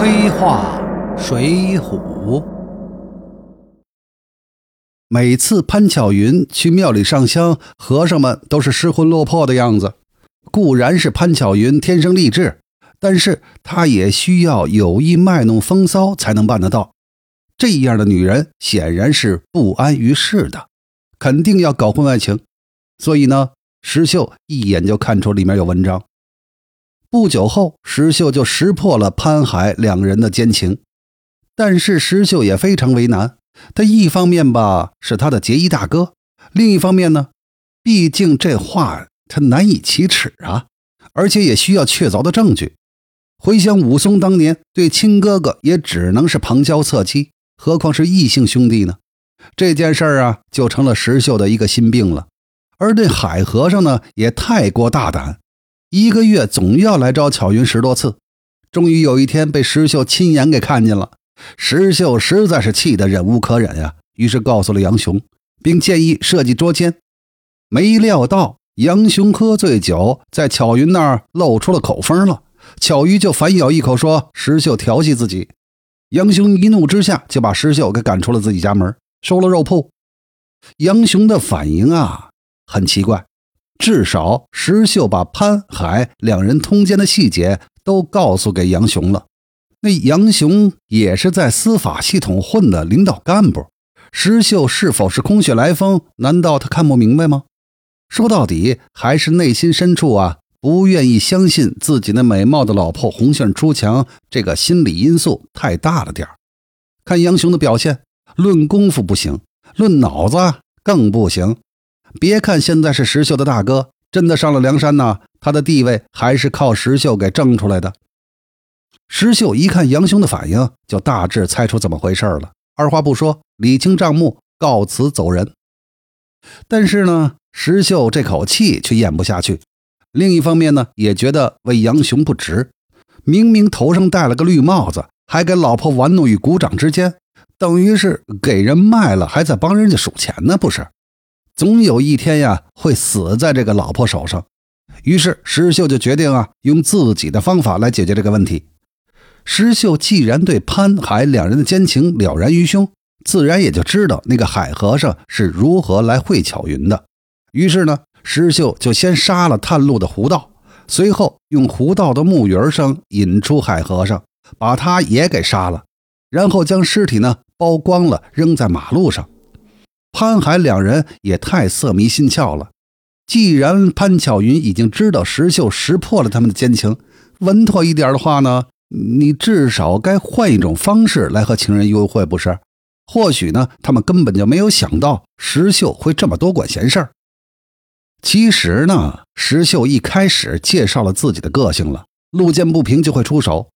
黑话水浒。每次潘巧云去庙里上香，和尚们都是失魂落魄的样子。固然是潘巧云天生丽质，但是她也需要有意卖弄风骚才能办得到。这样的女人显然是不安于世的，肯定要搞婚外情。所以呢，石秀一眼就看出里面有文章。不久后，石秀就识破了潘海两人的奸情。但是石秀也非常为难，他一方面吧是他的结义大哥，另一方面呢，毕竟这话他难以启齿啊，而且也需要确凿的证据。回想武松当年对亲哥哥也只能是旁敲侧击，何况是异性兄弟呢？这件事儿啊，就成了石秀的一个心病了。而那海和尚呢，也太过大胆，一个月总要来找巧云十多次。终于有一天被石秀亲眼给看见了，石秀实在是气得忍无可忍呀，于是告诉了杨雄，并建议设计捉奸。没料到杨雄喝醉酒，在巧云那儿露出了口风了，巧云就反咬一口说石秀调戏自己。杨雄一怒之下就把石秀给赶出了自己家门，收了肉铺。杨雄的反应啊。很奇怪，至少石秀把潘海两人通奸的细节都告诉给杨雄了。那杨雄也是在司法系统混的领导干部，石秀是否是空穴来风？难道他看不明白吗？说到底，还是内心深处啊，不愿意相信自己那美貌的老婆红杏出墙，这个心理因素太大了点看杨雄的表现，论功夫不行，论脑子更不行。别看现在是石秀的大哥，真的上了梁山呢，他的地位还是靠石秀给挣出来的。石秀一看杨雄的反应，就大致猜出怎么回事了，二话不说，理清账目，告辞走人。但是呢，石秀这口气却咽不下去。另一方面呢，也觉得为杨雄不值，明明头上戴了个绿帽子，还给老婆玩弄于股掌之间，等于是给人卖了，还在帮人家数钱呢，不是？总有一天呀，会死在这个老婆手上。于是石秀就决定啊，用自己的方法来解决这个问题。石秀既然对潘海两人的奸情了然于胸，自然也就知道那个海和尚是如何来会巧云的。于是呢，石秀就先杀了探路的胡道，随后用胡道的木鱼声引出海和尚，把他也给杀了，然后将尸体呢剥光了，扔在马路上。潘海两人也太色迷心窍了。既然潘巧云已经知道石秀识破了他们的奸情，稳妥一点的话呢，你至少该换一种方式来和情人幽会，不是？或许呢，他们根本就没有想到石秀会这么多管闲事儿。其实呢，石秀一开始介绍了自己的个性了，路见不平就会出手。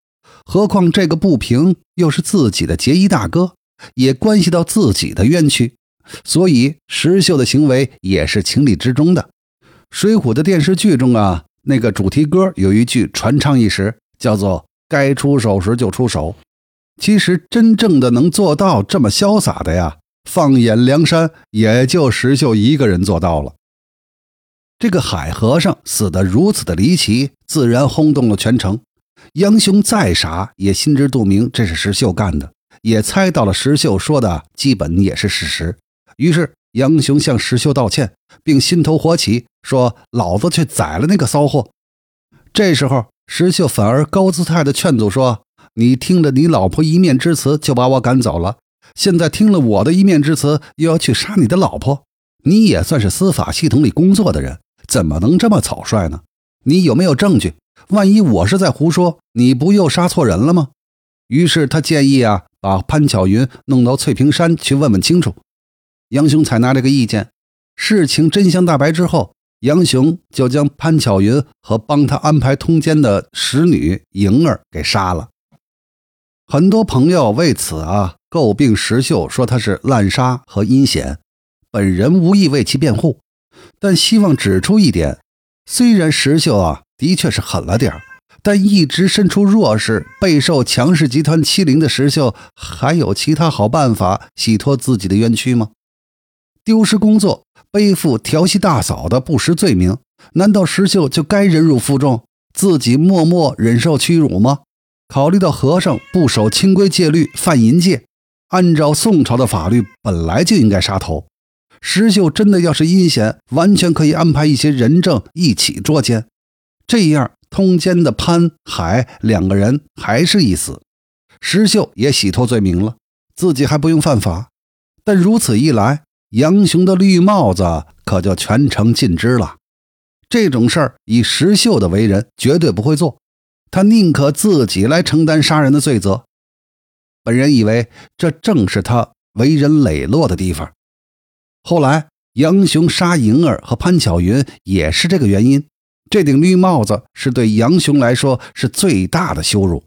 何况这个不平又是自己的结义大哥，也关系到自己的冤屈。所以石秀的行为也是情理之中的。《水浒》的电视剧中啊，那个主题歌有一句传唱一时，叫做“该出手时就出手”。其实真正的能做到这么潇洒的呀，放眼梁山，也就石秀一个人做到了。这个海和尚死得如此的离奇，自然轰动了全城。杨雄再傻，也心知肚明这是石秀干的，也猜到了石秀说的基本也是事实。于是杨雄向石秀道歉，并心头火起，说：“老子去宰了那个骚货。”这时候石秀反而高姿态的劝阻说：“你听了你老婆一面之词就把我赶走了，现在听了我的一面之词又要去杀你的老婆，你也算是司法系统里工作的人，怎么能这么草率呢？你有没有证据？万一我是在胡说，你不又杀错人了吗？”于是他建议啊，把潘巧云弄到翠屏山去问问清楚。杨雄采纳这个意见，事情真相大白之后，杨雄就将潘巧云和帮他安排通奸的使女莹儿给杀了。很多朋友为此啊诟病石秀，说他是滥杀和阴险。本人无意为其辩护，但希望指出一点：虽然石秀啊的确是狠了点，但一直身处弱势、备受强势集团欺凌的石秀，还有其他好办法洗脱自己的冤屈吗？丢失工作，背负调戏大嫂的不实罪名，难道石秀就该忍辱负重，自己默默忍受屈辱吗？考虑到和尚不守清规戒律，犯淫戒，按照宋朝的法律，本来就应该杀头。石秀真的要是阴险，完全可以安排一些人证一起捉奸，这样通奸的潘海两个人还是一死，石秀也洗脱罪名了，自己还不用犯法。但如此一来，杨雄的绿帽子可就全城尽知了。这种事儿，以石秀的为人，绝对不会做。他宁可自己来承担杀人的罪责。本人以为，这正是他为人磊落的地方。后来，杨雄杀莹儿和潘巧云也是这个原因。这顶绿帽子是对杨雄来说是最大的羞辱，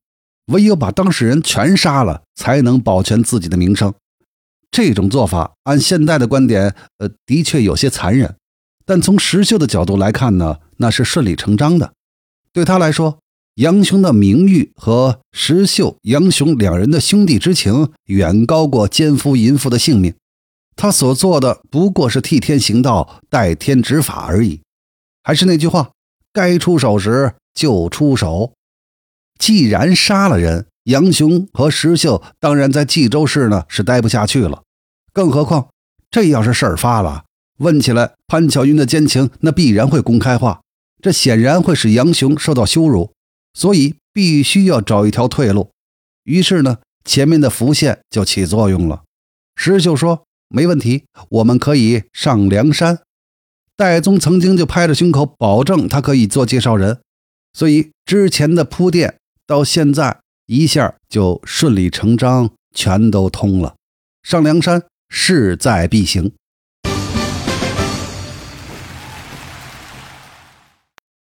唯有把当事人全杀了，才能保全自己的名声。这种做法，按现代的观点，呃，的确有些残忍。但从石秀的角度来看呢，那是顺理成章的。对他来说，杨雄的名誉和石秀、杨雄两人的兄弟之情，远高过奸夫淫妇的性命。他所做的不过是替天行道、代天执法而已。还是那句话，该出手时就出手。既然杀了人，杨雄和石秀当然在冀州市呢是待不下去了。更何况，这要是事儿发了，问起来潘巧云的奸情，那必然会公开化，这显然会使杨雄受到羞辱。所以必须要找一条退路。于是呢，前面的伏线就起作用了。石秀说。没问题，我们可以上梁山。戴宗曾经就拍着胸口保证他可以做介绍人，所以之前的铺垫到现在一下就顺理成章，全都通了。上梁山势在必行。